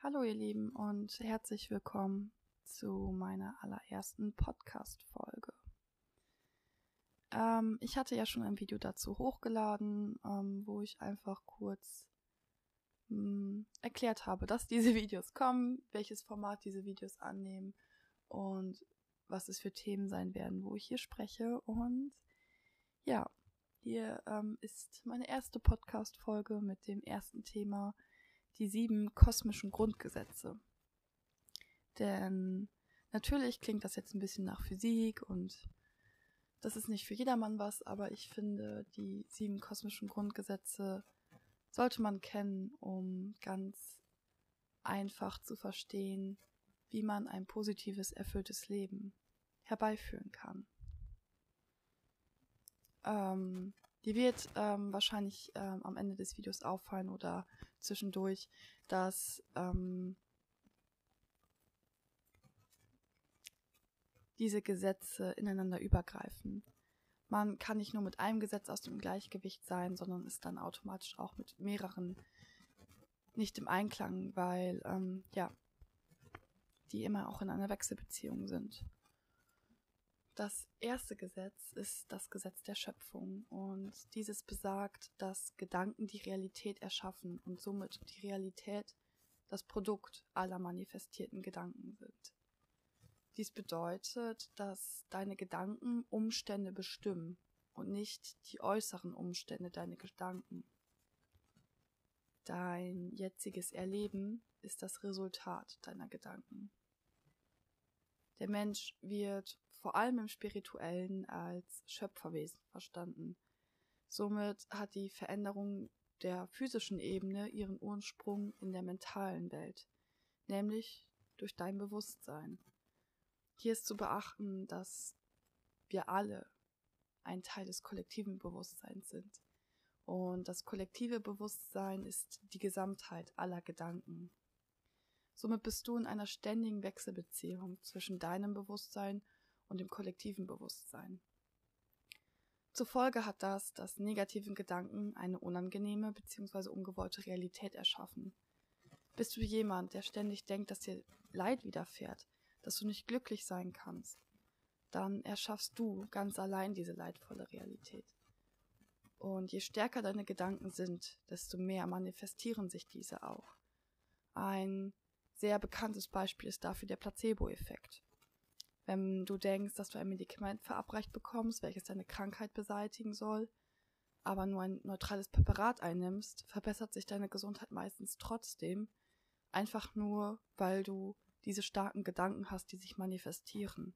Hallo ihr Lieben und herzlich willkommen zu meiner allerersten Podcast-Folge. Ähm, ich hatte ja schon ein Video dazu hochgeladen, ähm, wo ich einfach kurz mh, hm, erklärt habe, dass diese Videos kommen, welches Format diese Videos annehmen und was es für Themen sein werden, wo ich hier spreche. Und ja, hier ähm, ist meine erste Podcast-Folge mit dem ersten Thema, die sieben kosmischen Grundgesetze. Denn natürlich klingt das jetzt ein bisschen nach Physik und das ist nicht für jedermann was, aber ich finde, die sieben kosmischen Grundgesetze sollte man kennen, um ganz einfach zu verstehen, wie man ein positives, erfülltes Leben herbeiführen kann. Ähm, die wird ähm, wahrscheinlich ähm, am Ende des Videos auffallen oder zwischendurch, dass ähm, diese Gesetze ineinander übergreifen. Man kann nicht nur mit einem Gesetz aus dem Gleichgewicht sein, sondern ist dann automatisch auch mit mehreren nicht im Einklang, weil ähm, ja, die immer auch in einer Wechselbeziehung sind. Das erste Gesetz ist das Gesetz der Schöpfung und dieses besagt, dass Gedanken die Realität erschaffen und somit die Realität das Produkt aller manifestierten Gedanken sind. Dies bedeutet, dass deine Gedanken Umstände bestimmen und nicht die äußeren Umstände deiner Gedanken. Dein jetziges Erleben ist das Resultat deiner Gedanken. Der Mensch wird vor allem im Spirituellen als Schöpferwesen verstanden. Somit hat die Veränderung der physischen Ebene ihren Ursprung in der mentalen Welt, nämlich durch dein Bewusstsein. Hier ist zu beachten, dass wir alle ein Teil des kollektiven Bewusstseins sind. Und das kollektive Bewusstsein ist die Gesamtheit aller Gedanken. Somit bist du in einer ständigen Wechselbeziehung zwischen deinem Bewusstsein und dem kollektiven Bewusstsein. Zur Folge hat das, dass negativen Gedanken eine unangenehme bzw. ungewollte Realität erschaffen. Bist du jemand, der ständig denkt, dass dir Leid widerfährt, dass du nicht glücklich sein kannst, dann erschaffst du ganz allein diese leidvolle Realität. Und je stärker deine Gedanken sind, desto mehr manifestieren sich diese auch. Ein sehr bekanntes Beispiel ist dafür der Placebo-Effekt. Wenn du denkst, dass du ein Medikament verabreicht bekommst, welches deine Krankheit beseitigen soll, aber nur ein neutrales Präparat einnimmst, verbessert sich deine Gesundheit meistens trotzdem, einfach nur, weil du diese starken Gedanken hast, die sich manifestieren.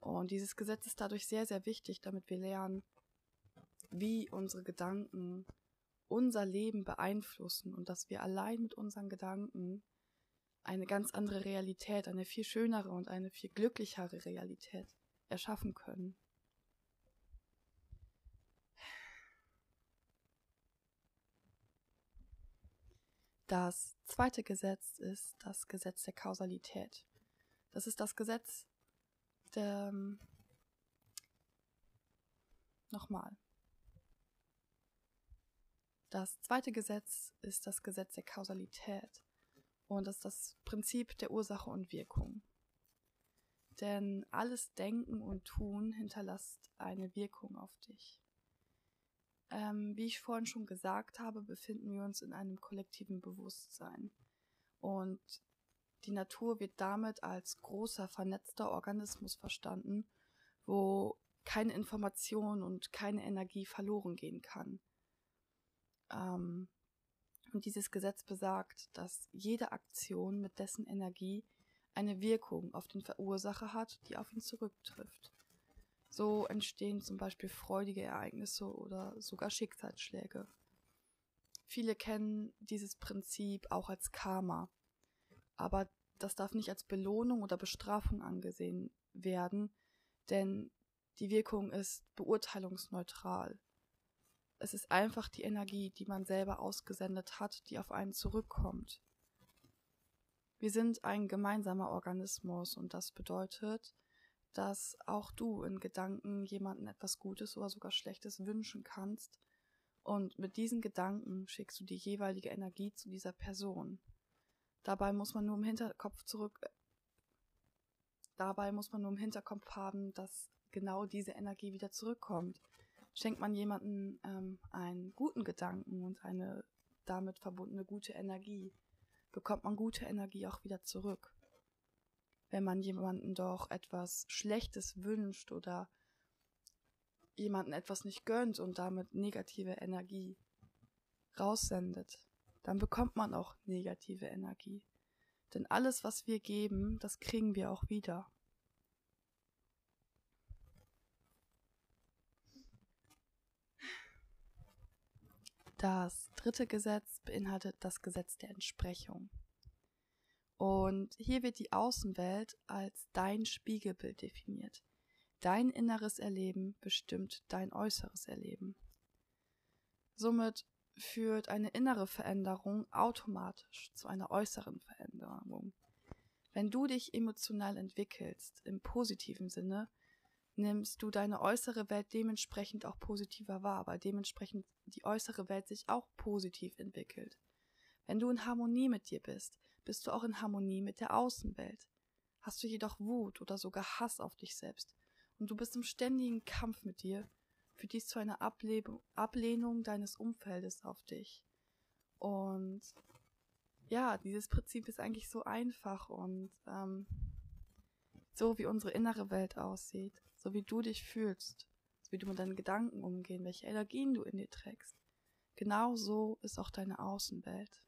Und dieses Gesetz ist dadurch sehr, sehr wichtig, damit wir lernen, wie unsere Gedanken unser Leben beeinflussen und dass wir allein mit unseren Gedanken eine ganz andere Realität, eine viel schönere und eine viel glücklichere Realität erschaffen können. Das zweite Gesetz ist das Gesetz der Kausalität. Das ist das Gesetz der. Nochmal. Das zweite Gesetz ist das Gesetz der Kausalität. Und das ist das Prinzip der Ursache und Wirkung. Denn alles Denken und Tun hinterlässt eine Wirkung auf dich. Ähm, wie ich vorhin schon gesagt habe, befinden wir uns in einem kollektiven Bewusstsein. Und die Natur wird damit als großer vernetzter Organismus verstanden, wo keine Information und keine Energie verloren gehen kann. Ähm, und dieses Gesetz besagt, dass jede Aktion mit dessen Energie eine Wirkung auf den Verursacher hat, die auf ihn zurücktrifft. So entstehen zum Beispiel freudige Ereignisse oder sogar Schicksalsschläge. Viele kennen dieses Prinzip auch als Karma, aber das darf nicht als Belohnung oder Bestrafung angesehen werden, denn die Wirkung ist beurteilungsneutral. Es ist einfach die Energie, die man selber ausgesendet hat, die auf einen zurückkommt. Wir sind ein gemeinsamer Organismus und das bedeutet, dass auch du in Gedanken jemanden etwas Gutes oder sogar Schlechtes wünschen kannst und mit diesen Gedanken schickst du die jeweilige Energie zu dieser Person. Dabei muss man nur im Hinterkopf zurück, dabei muss man nur im Hinterkopf haben, dass genau diese Energie wieder zurückkommt. Schenkt man jemandem ähm, einen guten Gedanken und eine damit verbundene gute Energie, bekommt man gute Energie auch wieder zurück. Wenn man jemanden doch etwas Schlechtes wünscht oder jemanden etwas nicht gönnt und damit negative Energie raussendet, dann bekommt man auch negative Energie. Denn alles, was wir geben, das kriegen wir auch wieder. Das dritte Gesetz beinhaltet das Gesetz der Entsprechung. Und hier wird die Außenwelt als dein Spiegelbild definiert. Dein inneres Erleben bestimmt dein äußeres Erleben. Somit führt eine innere Veränderung automatisch zu einer äußeren Veränderung. Wenn du dich emotional entwickelst, im positiven Sinne, nimmst du deine äußere Welt dementsprechend auch positiver wahr, weil dementsprechend die äußere Welt sich auch positiv entwickelt. Wenn du in Harmonie mit dir bist, bist du auch in Harmonie mit der Außenwelt. Hast du jedoch Wut oder sogar Hass auf dich selbst und du bist im ständigen Kampf mit dir, führt dies zu einer Ablehnung deines Umfeldes auf dich. Und ja, dieses Prinzip ist eigentlich so einfach und ähm, so wie unsere innere Welt aussieht, so wie du dich fühlst, so wie du mit deinen Gedanken umgehen, welche Energien du in dir trägst. Genau so ist auch deine Außenwelt.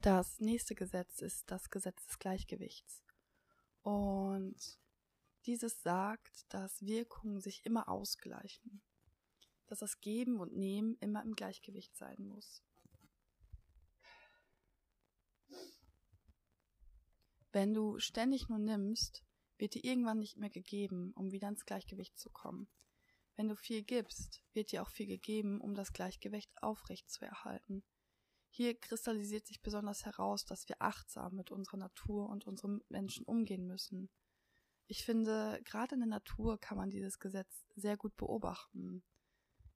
Das nächste Gesetz ist das Gesetz des Gleichgewichts. Und dieses sagt, dass Wirkungen sich immer ausgleichen, dass das Geben und Nehmen immer im Gleichgewicht sein muss. Wenn du ständig nur nimmst, wird dir irgendwann nicht mehr gegeben, um wieder ins Gleichgewicht zu kommen. Wenn du viel gibst, wird dir auch viel gegeben, um das Gleichgewicht aufrecht zu erhalten. Hier kristallisiert sich besonders heraus, dass wir achtsam mit unserer Natur und unseren Menschen umgehen müssen. Ich finde, gerade in der Natur kann man dieses Gesetz sehr gut beobachten.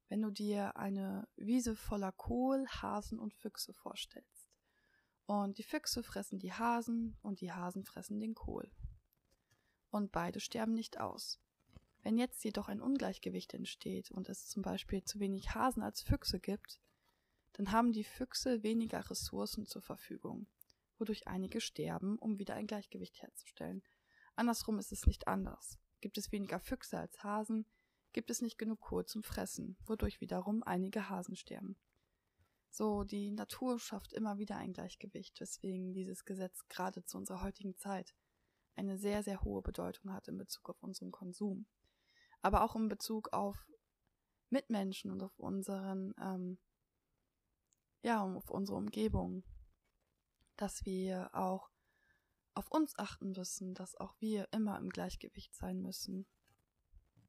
Wenn du dir eine Wiese voller Kohl, Hasen und Füchse vorstellst. Und die Füchse fressen die Hasen und die Hasen fressen den Kohl. Und beide sterben nicht aus. Wenn jetzt jedoch ein Ungleichgewicht entsteht und es zum Beispiel zu wenig Hasen als Füchse gibt, dann haben die Füchse weniger Ressourcen zur Verfügung, wodurch einige sterben, um wieder ein Gleichgewicht herzustellen. Andersrum ist es nicht anders. Gibt es weniger Füchse als Hasen, gibt es nicht genug Kohl zum Fressen, wodurch wiederum einige Hasen sterben. So, die Natur schafft immer wieder ein Gleichgewicht, weswegen dieses Gesetz gerade zu unserer heutigen Zeit eine sehr, sehr hohe Bedeutung hat in Bezug auf unseren Konsum. Aber auch in Bezug auf Mitmenschen und auf unseren ähm, ja, auf unsere Umgebung, dass wir auch auf uns achten müssen, dass auch wir immer im Gleichgewicht sein müssen.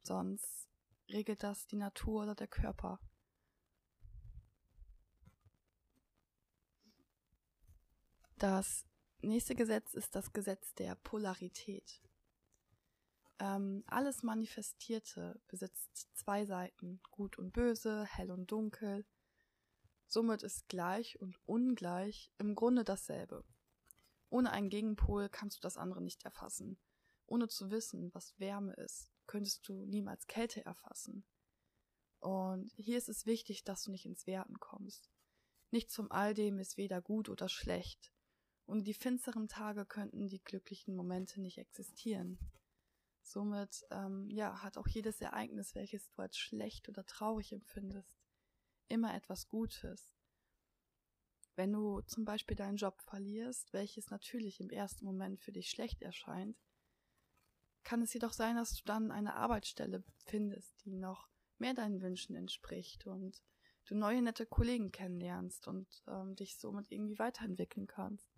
Sonst regelt das die Natur oder der Körper. Das nächste Gesetz ist das Gesetz der Polarität. Ähm, alles Manifestierte besitzt zwei Seiten, gut und böse, hell und dunkel, Somit ist gleich und ungleich im Grunde dasselbe. Ohne einen Gegenpol kannst du das andere nicht erfassen. Ohne zu wissen, was Wärme ist, könntest du niemals Kälte erfassen. Und hier ist es wichtig, dass du nicht ins Werten kommst. Nichts von all dem ist weder gut oder schlecht. Und die finsteren Tage könnten die glücklichen Momente nicht existieren. Somit, ähm, ja, hat auch jedes Ereignis, welches du als schlecht oder traurig empfindest, immer etwas Gutes. Wenn du zum Beispiel deinen Job verlierst, welches natürlich im ersten Moment für dich schlecht erscheint, kann es jedoch sein, dass du dann eine Arbeitsstelle findest, die noch mehr deinen Wünschen entspricht und du neue nette Kollegen kennenlernst und ähm, dich somit irgendwie weiterentwickeln kannst.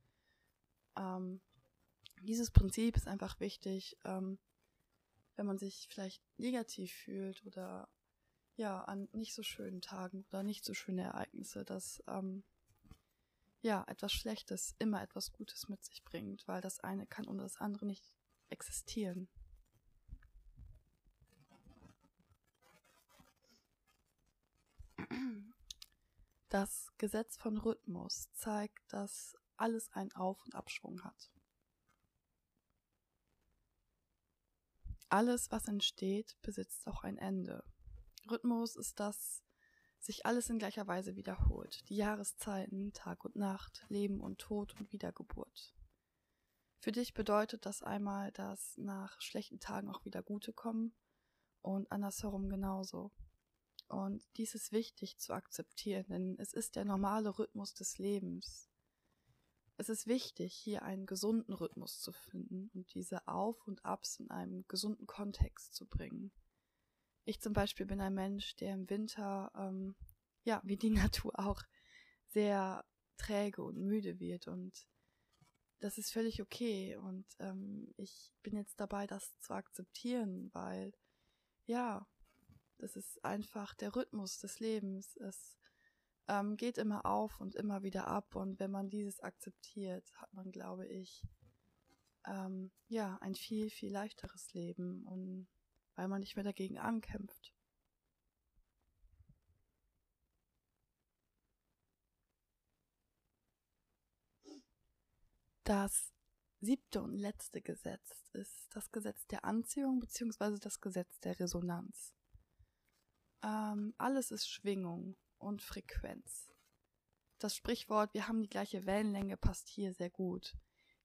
Ähm, dieses Prinzip ist einfach wichtig, ähm, wenn man sich vielleicht negativ fühlt oder ja, an nicht so schönen Tagen oder nicht so schöne Ereignisse, dass ähm, ja, etwas Schlechtes immer etwas Gutes mit sich bringt, weil das eine kann ohne das andere nicht existieren. Das Gesetz von Rhythmus zeigt, dass alles einen Auf- und Abschwung hat. Alles, was entsteht, besitzt auch ein Ende. Rhythmus ist das, sich alles in gleicher Weise wiederholt. Die Jahreszeiten, Tag und Nacht, Leben und Tod und Wiedergeburt. Für dich bedeutet das einmal, dass nach schlechten Tagen auch wieder gute kommen und andersherum genauso. Und dies ist wichtig zu akzeptieren, denn es ist der normale Rhythmus des Lebens. Es ist wichtig, hier einen gesunden Rhythmus zu finden und diese Auf und Abs in einem gesunden Kontext zu bringen. Ich zum Beispiel bin ein Mensch, der im Winter, ähm, ja, wie die Natur auch, sehr träge und müde wird und das ist völlig okay und ähm, ich bin jetzt dabei, das zu akzeptieren, weil ja, das ist einfach der Rhythmus des Lebens. Es ähm, geht immer auf und immer wieder ab und wenn man dieses akzeptiert, hat man, glaube ich, ähm, ja, ein viel, viel leichteres Leben und weil man nicht mehr dagegen ankämpft. Das siebte und letzte Gesetz ist das Gesetz der Anziehung bzw. das Gesetz der Resonanz. Ähm, alles ist Schwingung und Frequenz. Das Sprichwort, wir haben die gleiche Wellenlänge, passt hier sehr gut.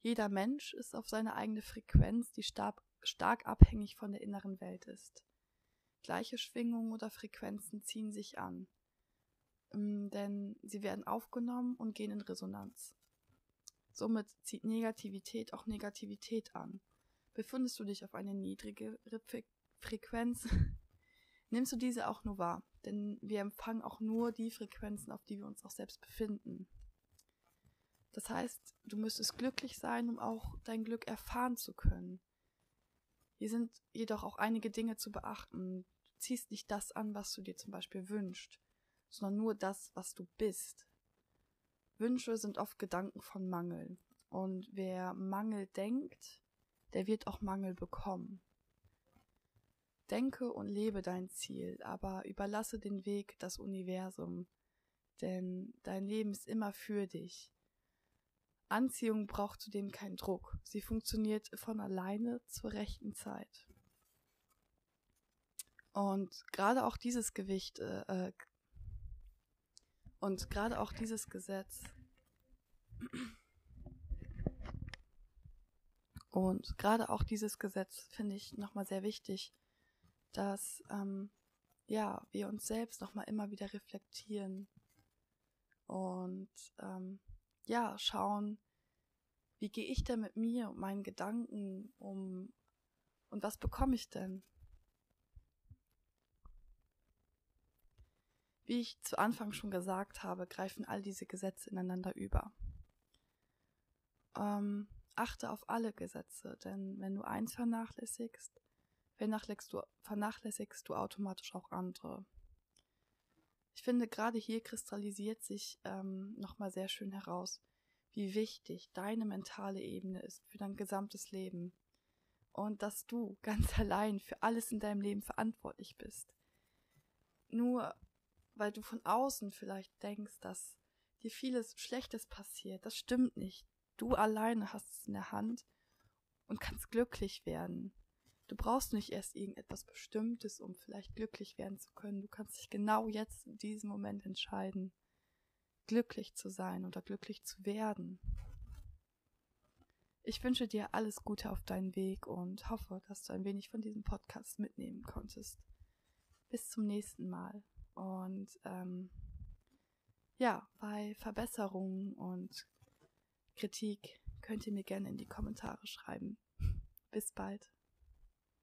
Jeder Mensch ist auf seine eigene Frequenz, die stark, abhängig von der inneren Welt ist. Gleiche Schwingungen oder Frequenzen ziehen sich an, ähm, denn sie werden aufgenommen und gehen in Resonanz. Somit zieht Negativität auch Negativität an. Befindest du dich auf eine niedrige Frequenz, nimmst du diese auch nur wahr, denn wir empfangen auch nur die Frequenzen, auf die wir uns auch selbst befinden. Das heißt, du müsstest glücklich sein, um auch dein Glück erfahren zu können. Hier sind jedoch auch einige Dinge zu beachten. Du ziehst nicht das an, was du dir zum Beispiel wünschst, sondern nur das, was du bist. Wünsche sind oft Gedanken von Mangel. Und wer Mangel denkt, der wird auch Mangel bekommen. Denke und lebe dein Ziel, aber überlasse den Weg das Universum, denn dein Leben ist immer für dich. Anziehung braucht zudem keinen Druck. Sie funktioniert von alleine zur rechten Zeit. Und gerade auch dieses Gewicht, äh, äh und gerade auch dieses Gesetz und gerade auch dieses Gesetz finde ich nochmal sehr wichtig, dass ähm, ja wir uns selbst nochmal immer wieder reflektieren und ähm, ja schauen, wie gehe ich denn mit mir und meinen Gedanken um und was bekomme ich denn? Wie ich zu Anfang schon gesagt habe, greifen all diese Gesetze ineinander über. Ähm, achte auf alle Gesetze, denn wenn du eins vernachlässigst, vernachlässigst du, vernachlässigst du automatisch auch andere. Ich finde, gerade hier kristallisiert sich ähm, nochmal sehr schön heraus, wie wichtig deine mentale Ebene ist für dein gesamtes Leben und dass du ganz allein für alles in deinem Leben verantwortlich bist. Nur weil du von außen vielleicht denkst, dass dir vieles Schlechtes passiert. Das stimmt nicht. Du alleine hast es in der Hand und kannst glücklich werden. Du brauchst nicht erst irgendetwas Bestimmtes, um vielleicht glücklich werden zu können. Du kannst dich genau jetzt in diesem Moment entscheiden, glücklich zu sein oder glücklich zu werden. Ich wünsche dir alles Gute auf deinen Weg und hoffe, dass du ein wenig von diesem Podcast mitnehmen konntest. Bis zum nächsten Mal. Und ähm, ja, bei Verbesserungen und Kritik könnt ihr mir gerne in die Kommentare schreiben. Bis bald.